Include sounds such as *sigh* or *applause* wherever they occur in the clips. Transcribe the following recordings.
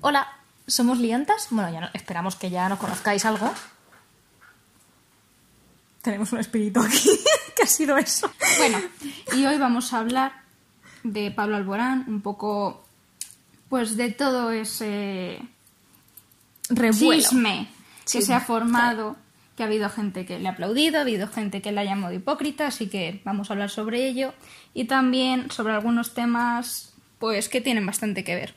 Hola, somos liantas. Bueno, ya no- esperamos que ya nos conozcáis algo. Tenemos un espíritu aquí. *laughs* ¿Qué ha sido eso? Bueno, y hoy vamos a hablar de Pablo Alborán, un poco, pues de todo ese Revuelo. chisme que se ha formado, que ha habido gente que le ha aplaudido, ha habido gente que le ha llamado hipócrita, así que vamos a hablar sobre ello y también sobre algunos temas, pues que tienen bastante que ver.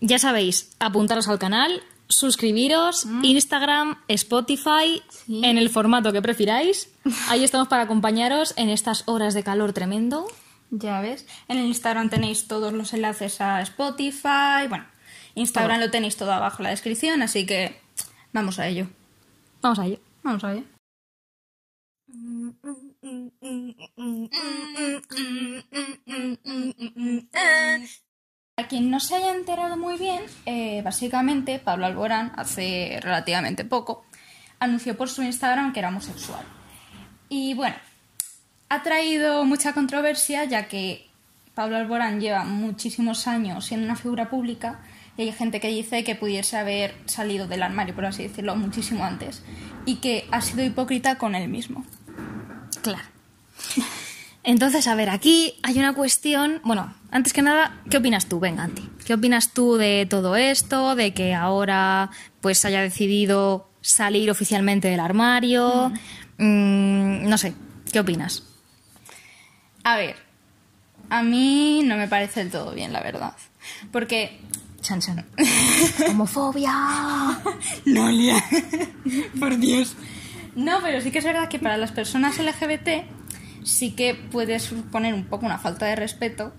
Ya sabéis, apuntaros al canal, suscribiros, Instagram, Spotify, Sí. en el formato que prefiráis. Ahí estamos para acompañaros en estas horas de calor tremendo. Ya ves, en el Instagram tenéis todos los enlaces a Spotify, bueno, Instagram Todo. lo tenéis todo abajo en la descripción, así que vamos a ello. Vamos a ello. Vamos a ello. A quien no se haya enterado muy bien, eh, básicamente Pablo Alborán, hace relativamente poco, anunció por su Instagram que era homosexual. Y bueno, ha traído mucha controversia ya que Pablo Alborán lleva muchísimos años siendo una figura pública y hay gente que dice que pudiese haber salido del armario, por así decirlo, muchísimo antes y que ha sido hipócrita con él mismo. Claro. Entonces, a ver, aquí hay una cuestión. Bueno, antes que nada, ¿qué opinas tú? Venga, Anti. ¿Qué opinas tú de todo esto? De que ahora pues haya decidido salir oficialmente del armario. Mm, no sé, ¿qué opinas? A ver, a mí no me parece del todo bien, la verdad. Porque Chan, chan. *laughs* Homofobia. *laughs* Nolia. *laughs* Por Dios. No, pero sí que es verdad que para las personas LGBT sí que puede suponer un poco una falta de respeto,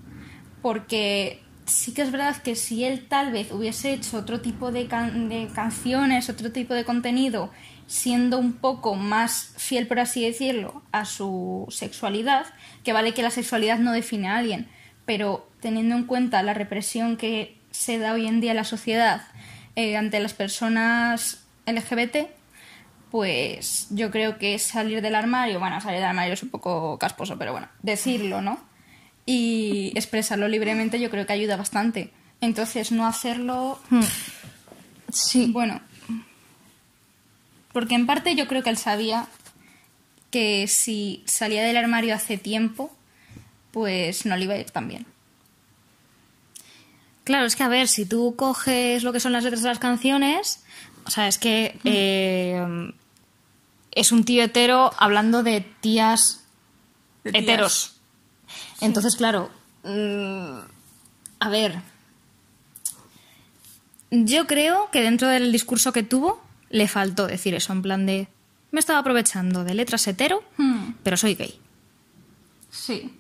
porque sí que es verdad que si él tal vez hubiese hecho otro tipo de, can- de canciones, otro tipo de contenido, siendo un poco más fiel, por así decirlo, a su sexualidad, que vale que la sexualidad no define a alguien, pero teniendo en cuenta la represión que se da hoy en día en la sociedad eh, ante las personas LGBT, pues yo creo que salir del armario, bueno, salir del armario es un poco casposo, pero bueno, decirlo, ¿no? Y expresarlo libremente yo creo que ayuda bastante. Entonces, no hacerlo, Sí. bueno, porque en parte yo creo que él sabía que si salía del armario hace tiempo, pues no le iba a ir tan bien. Claro, es que a ver, si tú coges lo que son las letras de las canciones, o sea, es que eh, es un tío hetero hablando de tías De tías. heteros. Entonces, claro, mm, a ver, yo creo que dentro del discurso que tuvo le faltó decir eso, en plan de, me estaba aprovechando de letras hetero, Hmm. pero soy gay. Sí.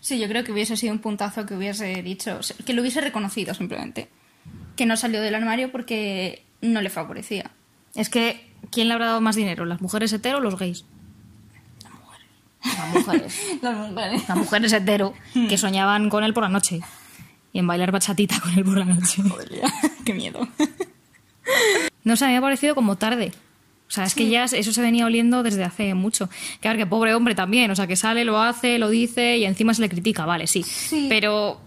Sí, yo creo que hubiese sido un puntazo que hubiese dicho, que lo hubiese reconocido simplemente. Que no salió del armario porque no le favorecía. Es que, ¿quién le habrá dado más dinero? ¿Las mujeres hetero o los gays? Las mujeres. *laughs* Las mujeres. Las mujeres hetero que soñaban con él por la noche. Y en bailar bachatita con él por la noche. *laughs* *laughs* Qué miedo. No sé, a mí me ha parecido como tarde. O sea, es que ya eso se venía oliendo desde hace mucho. Claro que pobre hombre también. O sea, que sale, lo hace, lo dice y encima se le critica, vale, sí. Sí. Pero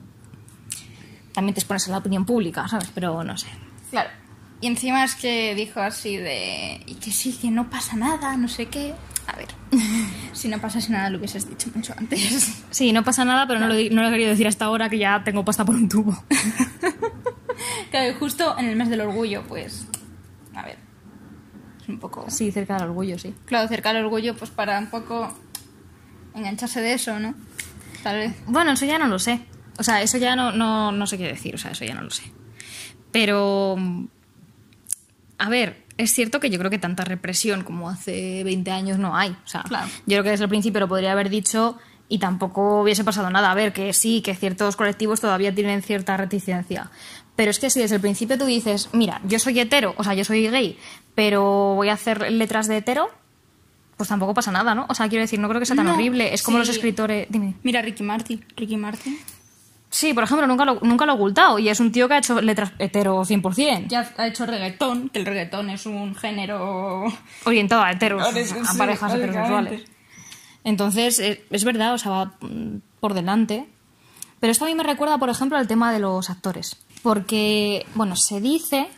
también te expones a la opinión pública, ¿sabes? Pero no sé. Claro. Y encima es que dijo así de... Y que sí, que no pasa nada, no sé qué. A ver, *laughs* si no pasase nada lo hubieses dicho mucho antes. Sí, no pasa nada, pero no, lo, no lo he querido decir hasta ahora que ya tengo pasta por un tubo. *laughs* Claro, y justo en el mes del orgullo, pues... A ver. Es un poco... Sí, cerca del orgullo, sí. Claro, cerca al orgullo, pues para un poco engancharse de eso, ¿no? Tal vez. Bueno, eso ya no lo sé. O sea, eso ya no, no, no sé qué decir. O sea, eso ya no lo sé. Pero, a ver, es cierto que yo creo que tanta represión como hace 20 años no hay. O sea, Claro. yo creo que desde el principio lo podría haber dicho y tampoco hubiese pasado nada. A ver, que sí, que ciertos colectivos todavía tienen cierta reticencia. Pero es que si desde el principio tú dices, mira, yo soy hetero, o sea, yo soy gay, pero voy a hacer letras de hetero, pues tampoco pasa nada, ¿no? O sea, quiero decir, no creo que sea tan No, horrible. Es como sí. los escritores. Dime. Mira, Ricky Martin. Ricky Martin. Sí, por ejemplo, nunca lo, nunca lo he ocultado. Y es un tío que ha hecho letras hetero 100%. Ya ha hecho reggaetón, que el reggaetón es un género... Orientado a heteros, es- a sí, parejas heterosexuales. Entonces, eh, es verdad, o sea, va por delante. Pero esto a mí me recuerda, por ejemplo, al tema de los actores. Porque, bueno, se dice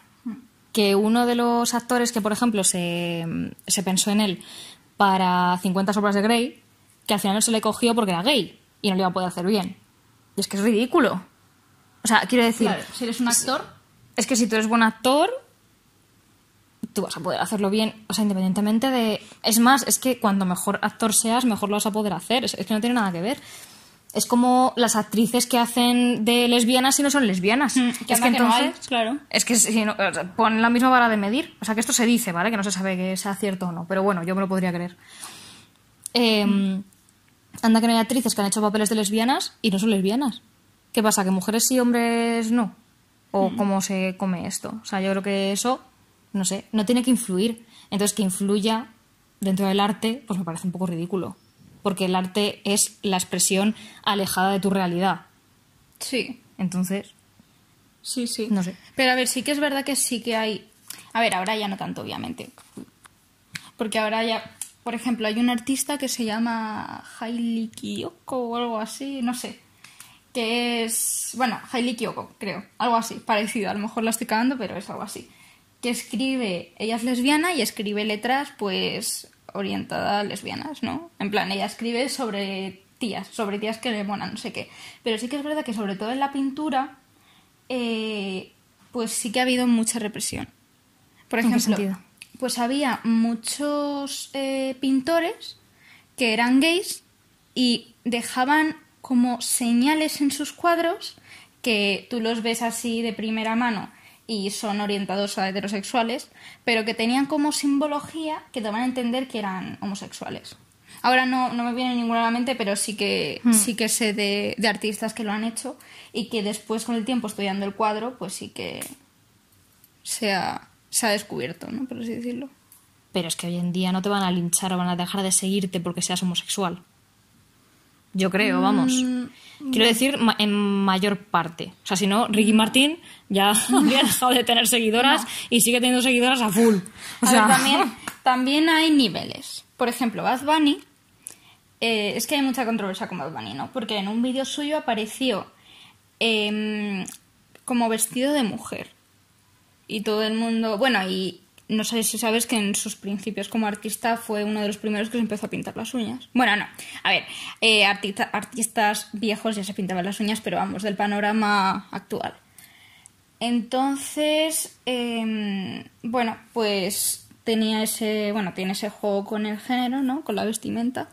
que uno de los actores que, por ejemplo, se, se pensó en él para 50 sombras de Grey, que al final no se le cogió porque era gay y no le iba a poder hacer bien. Y es que es ridículo. O sea, quiero decir, Claro, si eres un actor, es que si tú eres buen actor, tú vas a poder hacerlo bien, o sea, independientemente de... Es más, es que cuanto mejor actor seas, mejor lo vas a poder hacer. Es, que no tiene nada que ver. Es como las actrices que hacen de lesbianas y no son lesbianas. Mm, que es que que no hay, entonces, claro. Es que si no, o sea, pon la misma vara de medir. O sea, que esto se dice, ¿vale? Que no se sabe que sea cierto o no. Pero bueno, yo me lo podría creer. Eh, Anda que no hay actrices que han hecho papeles de lesbianas y no son lesbianas. ¿Qué pasa? ¿Que mujeres sí, hombres no? ¿O cómo se come esto? O sea, yo creo que eso, no sé, no tiene que influir. Entonces, que influya dentro del arte, pues me parece un poco ridículo. Porque el arte es la expresión alejada de tu realidad. sí. Entonces, Sí, sí. No sé. Pero a ver, sí que es verdad que sí que hay. A ver, ahora ya no tanto, obviamente. Porque ahora ya. Por ejemplo, hay un artista que se llama Hailey Kiyoko o algo así, no sé. Que es. Bueno, Hailey Kiyoko, creo. Algo así, parecido. A lo mejor la estoy cagando, pero es algo así. Que escribe. Ella es lesbiana y escribe letras, pues. orientadas a lesbianas, ¿no? En plan, ella escribe sobre tías, sobre tías que le molan, no sé qué. Pero sí que es verdad que, sobre todo en la pintura eh, pues sí que ha habido mucha represión. Por ¿En qué ejemplo, sentido? Pues había muchos eh, pintores que eran gays y dejaban como señales en sus cuadros que tú los ves así de primera mano y son orientados a heterosexuales, pero que tenían como simbología que daban a entender que eran homosexuales. Ahora no, no me viene ninguna a la mente, pero sí que, sí que sé de, de artistas que lo han hecho y que después con el tiempo estudiando el cuadro, pues sí que se ha, se ha descubierto, ¿no? Por así decirlo. Pero es que hoy en día no te van a linchar o van a dejar de seguirte porque seas homosexual. Yo creo, vamos. Quiero decir, ma- en mayor parte. O sea, si no, Ricky Martin ya *laughs* habría dejado de tener seguidoras y sigue teniendo seguidoras a full. O A sea, ver, también, *laughs* también hay niveles. Por ejemplo, Bad Bunny. eh, es que hay mucha controversia con Bad Bunny, ¿no? Porque en un vídeo suyo apareció em, como vestido de mujer. Y todo el mundo. Bueno, y no sé si sabes que en sus principios como artista fue uno de los primeros que se empezó a pintar las uñas. Bueno, no. A ver, eh, artista- artistas viejos ya se pintaban las uñas, pero vamos, del panorama actual. Entonces, em, bueno, pues tenía ese, bueno, tiene ese juego con el género, ¿no? Con la vestimenta.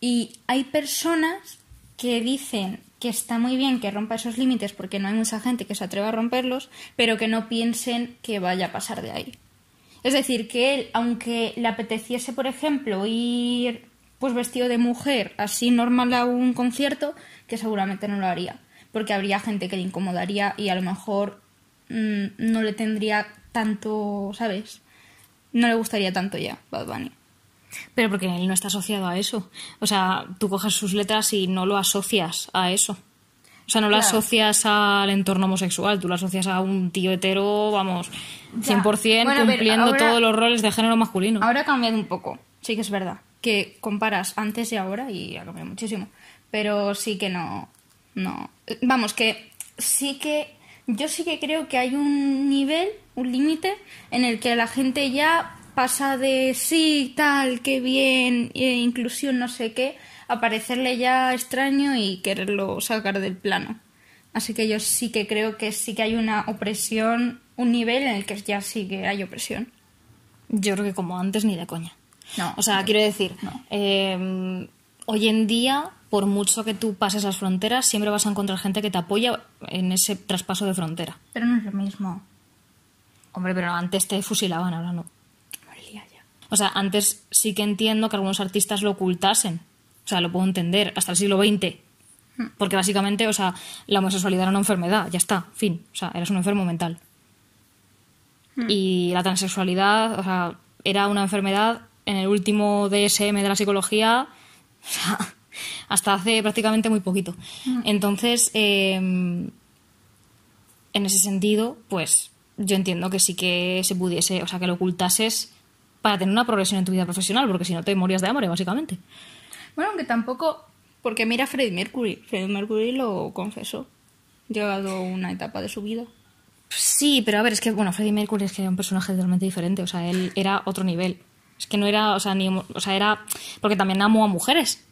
Y hay personas que dicen que está muy bien que rompa esos límites porque no hay mucha gente que se atreva a romperlos, pero que no piensen que vaya a pasar de ahí. Es decir, que él, aunque le apeteciese, por ejemplo, ir pues vestido de mujer así normal a un concierto, que seguramente no lo haría, porque habría gente que le incomodaría y a lo mejor mm, no le tendría tanto, ¿sabes? No le gustaría tanto ya Bad Bunny. Pero porque él no está asociado a eso. O sea, tú coges sus letras y no lo asocias a eso. O sea, no lo asocias al entorno homosexual, tú lo asocias a un tío hetero, vamos, 100% Bueno, cumpliendo ahora- todos los roles de género masculino. Ahora ha cambiado un poco, sí que es verdad. Que comparas antes y ahora y ha cambiado muchísimo. Pero sí que no. No. Vamos, que sí que. Yo sí que creo que hay un nivel, un límite, en el que la gente ya pasa de sí, tal, qué bien, eh, inclusión, no sé qué, a parecerle ya extraño y quererlo sacar del plano. Así que yo sí que creo que sí que hay una opresión, un nivel en el que ya sí que hay opresión. Yo creo que como antes ni de coña. No, O sea, no. quiero decir, No. eh, hoy en día, por mucho que tú pases las fronteras, siempre vas a encontrar gente que te apoya en ese traspaso de frontera. Pero no es lo mismo. Hombre, pero antes te fusilaban, ahora no. O sea, antes sí que entiendo que algunos artistas lo ocultasen. O sea, lo puedo entender, hasta el siglo XX. Porque básicamente, o sea, la homosexualidad era una enfermedad, ya está, fin. O sea, eras un enfermo mental. Y la transexualidad, o sea, era una enfermedad en el último DSM de la psicología, o sea, *laughs* hasta hace prácticamente muy poquito. Entonces, eh, en ese sentido, pues yo entiendo que sí que se pudiese, o sea, que lo ocultases para tener una progresión en tu vida profesional, porque si no te morías de hambre, básicamente. Bueno, aunque tampoco. Porque mira a Freddie Mercury. Freddie Mercury lo confesó. llegado una etapa de su vida. Sí, pero a ver, es que, bueno, Freddie Mercury es que era un personaje totalmente diferente, o sea, él era otro nivel. Es que no era, o sea, ni, o sea, era, porque también amó a mujeres.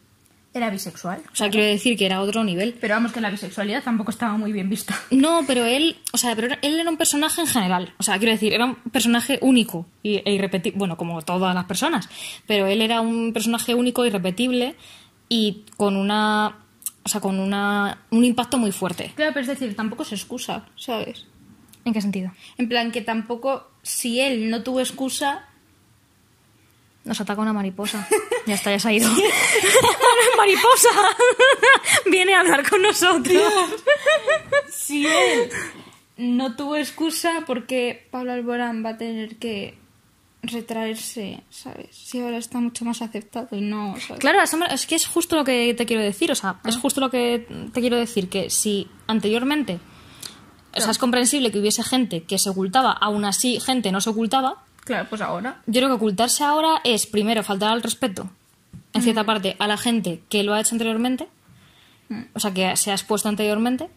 Era bisexual. O sea, quiero decir que era otro nivel. Pero vamos, que la bisexualidad tampoco estaba muy bien vista. *laughs* No, pero él, o sea, pero él era un personaje en general. O sea, quiero decir, era un personaje único y, e irrepetible. Bueno, como todas las personas. Pero él era un personaje único, irrepetible y con una. O sea, con una, un impacto muy fuerte. Claro, pero es decir, tampoco se excusa, ¿sabes? ¿En qué sentido? En plan, que tampoco, si él no tuvo excusa, nos ataca una mariposa. *laughs* Ya está, ya se ha ido. *laughs* mariposa! *laughs* Viene a hablar con nosotros. si él no tuvo excusa, porque Pablo Alborán va a tener que retraerse, ¿sabes? Si ahora está mucho más aceptado y no... ¿sabes? Claro, es que es justo lo que te quiero decir. O sea, es justo lo que te quiero decir. Que si anteriormente... O sea, es comprensible que hubiese gente que se ocultaba, aún así gente no se ocultaba, Claro, pues ahora. Yo creo que ocultarse ahora es, primero, faltar al respeto, en cierta parte, a la gente que lo ha hecho anteriormente, o sea, que se ha expuesto anteriormente,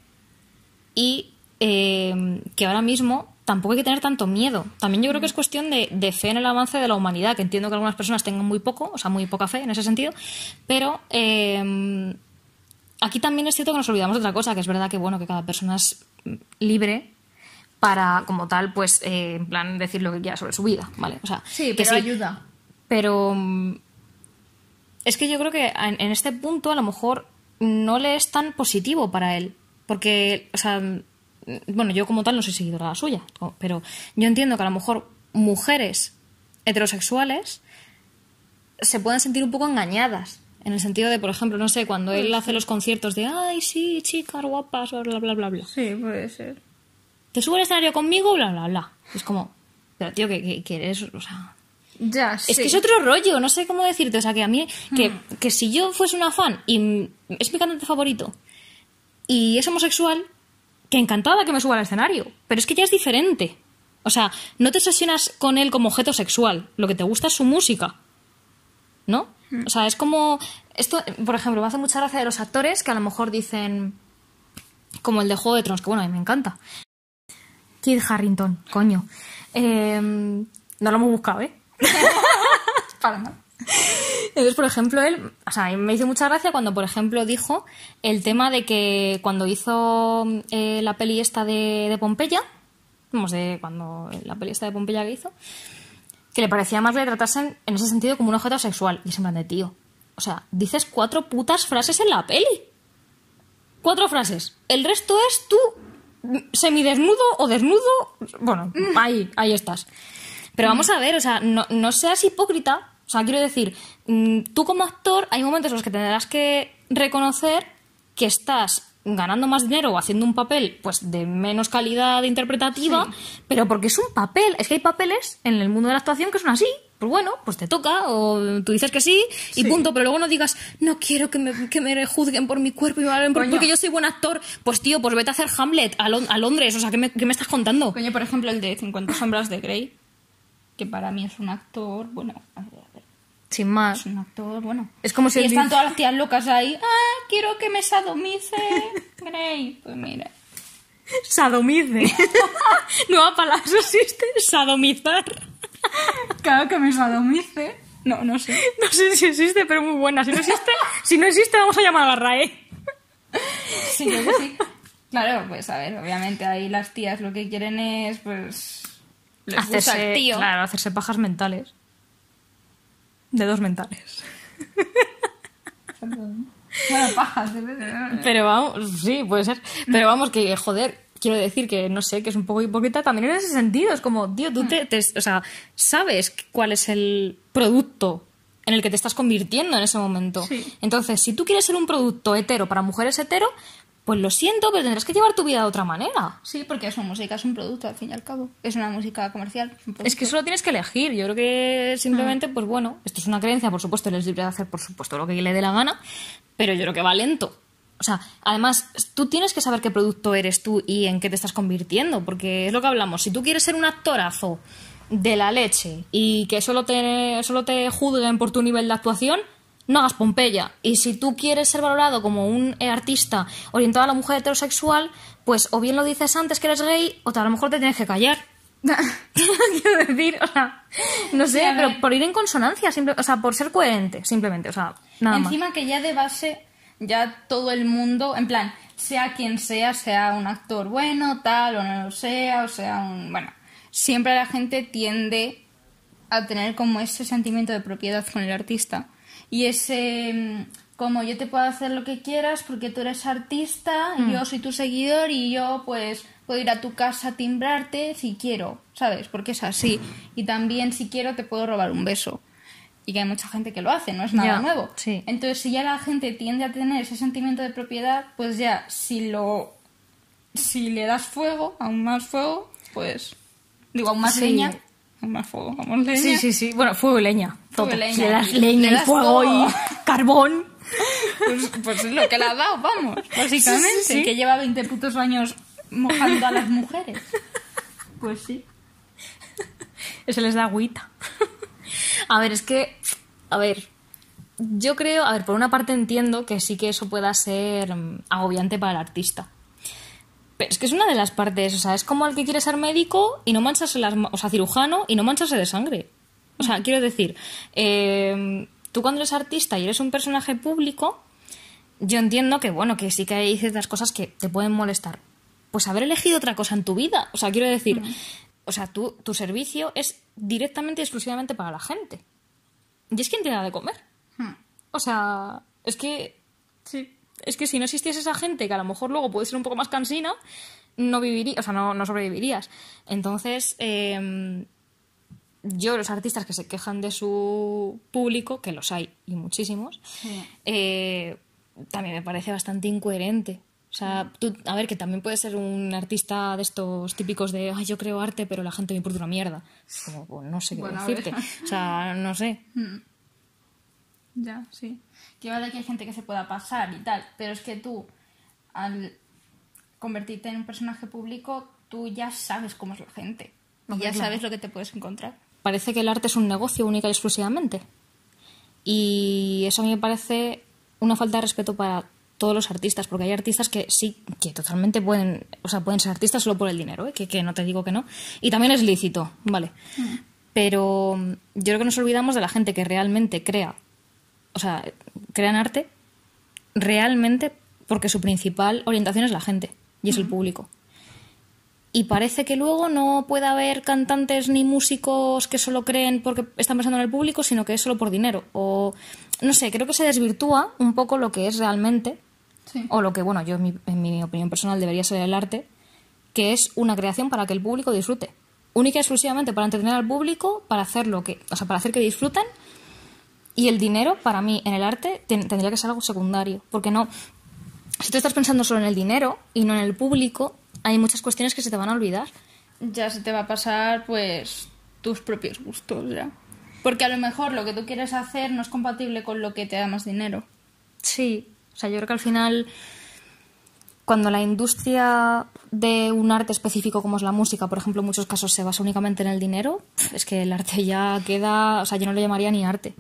y eh, que ahora mismo tampoco hay que tener tanto miedo. También yo creo que es cuestión de, fe en el avance de la humanidad, que entiendo que algunas personas tengan muy poco, o sea, muy poca fe en ese sentido, pero eh, aquí también es cierto que nos olvidamos de otra cosa, que es verdad que, bueno, que cada persona es libre para, como tal, pues, eh, en plan, decir lo que quiera sobre su vida, ¿vale? O sea, Sí, que pero ayuda. Pero mm, es que yo creo que en, en este punto a lo mejor no le es tan positivo para él. Porque, o sea, mm, bueno, yo como tal no soy seguidora de la suya, pero yo entiendo que a lo mejor mujeres heterosexuales se pueden sentir un poco engañadas. En el sentido de, por ejemplo, no sé, cuando él hace los conciertos de, ay, sí, chicas guapas, bla, bla, bla, bla, bla. Sí, puede ser. Te sube al escenario conmigo, bla, bla, bla. Es como, pero tío, que, que, que eres, o sea, Ya, es que es otro rollo, no sé cómo decirte. O sea, que a mí, que, que si yo fuese una fan y es mi cantante favorito y es homosexual, que encantada que me suba al escenario. Pero es que ya es diferente. O sea, no te obsesionas con él como objeto sexual. Lo que te gusta es su música. ¿No? O sea, es como. Esto, por ejemplo, me hace mucha gracia de los actores que a lo mejor dicen. Como el de Juego de Tronos, que bueno, a mí me encanta. Kid Harrington, coño. Eh, no lo hemos buscado, ¿eh? *laughs* Para nada. Entonces, por ejemplo, él, o sea, me hizo mucha gracia cuando, por ejemplo, dijo el tema de que cuando hizo eh, la peli esta de, de Pompeya, vamos, de cuando la peli esta de Pompeya que hizo, que le parecía más que le tratasen en ese sentido como un objeto sexual. Y es en plan de tío. O sea, dices cuatro putas frases en la peli. Cuatro frases. El resto es tú semidesnudo o desnudo. Bueno, ahí, ahí estás. Pero vamos a ver, o sea, no, no seas hipócrita. O sea, quiero decir, mm, tú como actor hay momentos en los que tendrás que reconocer que estás ganando más dinero o haciendo un papel pues de menos calidad interpretativa, pero porque es un papel. Es que hay papeles en el mundo de la actuación que son así. Pues bueno, pues te toca, o tú dices que sí, y Sí. punto. Pero luego no digas, no quiero que me, que me juzguen por mi cuerpo y me valoren por- porque yo soy buen actor. Pues tío, pues vete a hacer Hamlet a, a Londres. O sea, ¿qué me, qué me estás contando? Coño, por ejemplo, el de 50 sombras de Grey, que para mí es un actor, bueno, a ver, a ver, Sin más. es un actor, bueno. Es como si y están todas las tías locas ahí, ah, quiero que me sadomice Grey. Pues mira. *laughs* Sadomice. *laughs* Nueva palabra *laughs* existe. Sadomizar. Claro que me sadomice. No, no sé. *laughs* No sé si existe, pero muy buena. Si no existe, *laughs* si no existe, vamos a llamar a la RAE. Sí, que sí. Claro, pues a ver, obviamente ahí las tías lo que quieren es, pues. Les gusta el tío. Claro, hacerse pajas mentales. Dedos mentales. Bueno, pajas, Pero vamos, sí, puede ser. Pero vamos, que joder, quiero decir que no sé, que es un poco hipócrita también en ese sentido. Es como, tío, tú te, te- o sea, sabes cuál es el producto en el que te estás convirtiendo en ese momento. Sí. Entonces, si tú quieres ser un producto hetero para mujeres hetero, pues lo siento, pero tendrás que llevar tu vida de otra manera. Sí, porque su música es un producto, al fin y al cabo. Es una música comercial. es Es que solo tienes que elegir. Yo creo que simplemente, pues bueno, esto es una creencia, por supuesto, él es libre de hacer, por supuesto, lo que le dé la gana, pero yo creo que va lento. O sea, además, tú tienes que saber qué producto eres tú y en qué te estás convirtiendo, porque es lo que hablamos. Si tú quieres ser un actorazo de la leche y que solo te, solo te juzguen por tu nivel de actuación, no hagas Pompeya. Y si tú quieres ser valorado como un eh, artista orientado a la mujer heterosexual, pues o bien lo dices antes que eres gay, o a lo mejor te tienes que callar. *laughs* Quiero decir, o sea, no sé, Sí, pero por ir en consonancia, simple- o sea, por ser coherente, simplemente, o sea, nada más. Encima que ya de base, ya todo el mundo, en plan, sea quien sea, sea un actor bueno, tal, o no lo sea, o sea un... Bueno, siempre la gente tiende a tener como ese sentimiento de propiedad con el artista. Y ese... mm, Como yo te puedo hacer lo que quieras porque tú eres artista, y yo soy tu seguidor y yo pues puedo ir a tu casa a timbrarte si quiero, ¿sabes? Porque es así. Y también si quiero te puedo robar un beso. Y que hay mucha gente que lo hace, no es nada Ya, nuevo. sí. Entonces, si ya la gente tiende a tener ese sentimiento de propiedad, pues ya, si lo. Si le das fuego, aún más fuego, pues. Digo, aún más Sí. leña. Aún más fuego, aún más leña. Sí, sí, sí. Bueno, fuego y leña. Fuego y Todo. leña. Si le das Le leña y fuego todo. y *laughs* carbón. Pues, pues es lo que le ha dado, vamos. *laughs* Básicamente, Sí, que lleva 20 putos años mojando a las mujeres. Pues sí. Se les da agüita. A ver, es que. A ver. Yo creo. A ver, por una parte entiendo que sí que eso pueda ser mm, agobiante para el artista. Pero es que es una de las partes. O sea, es como el que quiere ser médico y no mancharse las. O sea, cirujano y no mancharse de sangre. O sea, quiero decir. eh, tú cuando eres artista y eres un personaje público. Yo entiendo que, bueno, que sí que hay ciertas cosas que te pueden molestar. Pues haber elegido otra cosa en tu vida. O sea, quiero decir, o sea, tú, tu servicio es directamente y exclusivamente para la gente. Y es quien te da de comer. Hmm. O sea, es que. Sí. Es que si no existiese esa gente, que a lo mejor luego puede ser un poco más cansina, no viviría, o sea, no, no sobrevivirías. Entonces, eh, yo, los artistas que se quejan de su público, que los hay y muchísimos, Sí. eh, también me parece bastante incoherente. O sea, tú, a ver, que también puedes ser un artista de estos típicos de, ay, yo creo arte, pero la gente me importa una mierda. Como, pues, no sé qué Bueno, decirte. O sea, no sé. Ya, sí. Que vale que hay gente que se pueda pasar y tal, pero es que tú, al convertirte en un personaje público, tú ya sabes cómo es la gente. Y ya sabes lo que te puedes encontrar. parece que el arte es un negocio única y exclusivamente. Y eso a mí me parece una falta de respeto para todos los artistas, porque hay artistas que sí, que totalmente pueden, o sea, pueden ser artistas solo por el dinero, ¿eh? que, que no te digo que no. Y también es lícito, vale. Pero mm, yo creo que nos olvidamos de la gente que realmente crea, o sea, crean arte realmente porque su principal orientación es la gente y es el público. Y parece que luego no puede haber cantantes ni músicos que solo creen porque están pensando en el público, sino que es solo por dinero. O no sé, creo que se desvirtúa un poco lo que es realmente, Sí. o lo que, bueno, yo en mi, en mi opinión personal debería ser el arte, que es una creación para que el público disfrute. Única y exclusivamente para entretener al público, para hacer lo que, o sea, para hacer que disfruten. Y el dinero, para mí, en el arte, ten- tendría que ser algo secundario. Porque no. Si tú estás pensando solo en el dinero y no en el público, hay muchas cuestiones que se te van a olvidar. Ya se te va a pasar, pues, tus propios gustos, ya. Porque a lo mejor lo que tú quieres hacer no es compatible con lo que te da más dinero. Sí. O sea, yo creo que al final, cuando la industria de un arte específico como es la música, por ejemplo, en muchos casos se basa únicamente en el dinero, es que el arte ya queda. O sea, yo no le llamaría ni arte.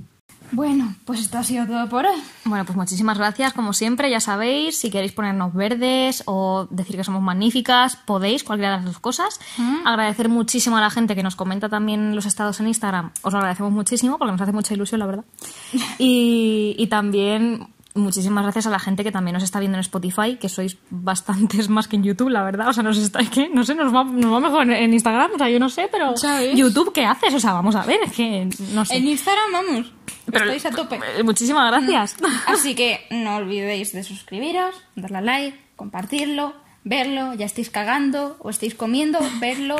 Bueno, pues esto ha sido todo por hoy. Bueno, pues muchísimas gracias, como siempre, ya sabéis, si queréis ponernos verdes o decir que somos magníficas, podéis, cualquiera de las dos cosas. Agradecer muchísimo a la gente que nos comenta también los estados en Instagram, os lo agradecemos muchísimo porque nos hace mucha ilusión, la verdad. *laughs* Y, y también muchísimas gracias a la gente que también nos está viendo en Spotify, que sois bastantes más que en YouTube, la verdad. O sea, nos está, es que, no sé, nos va, nos va mejor en Instagram, o sea, yo no sé, pero ¿Sabes? YouTube, ¿qué haces? O sea, vamos a ver, es que no sé. En Instagram, vamos. Pero- estáis a tope. eh, Muchísimas gracias. Así que no olvidéis de suscribiros, darle a like, compartirlo, verlo, ya estéis cagando o estéis comiendo, verlo.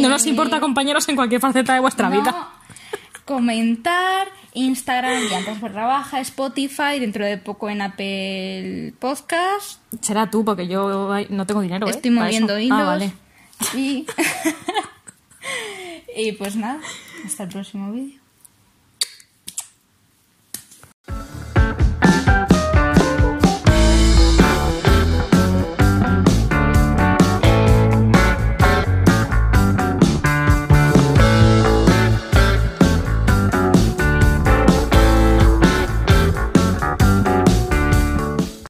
No nos eh, importa, compañeros, en cualquier faceta de vuestra no, vida. Comentar, Instagram, Llantas Barra Baja, Spotify, dentro de poco en Apple Podcast. Será tú, porque yo no tengo dinero. ¿eh? Estoy moviendo eso. hilos. Ah, vale. Y... *laughs* y pues nada, hasta el próximo vídeo.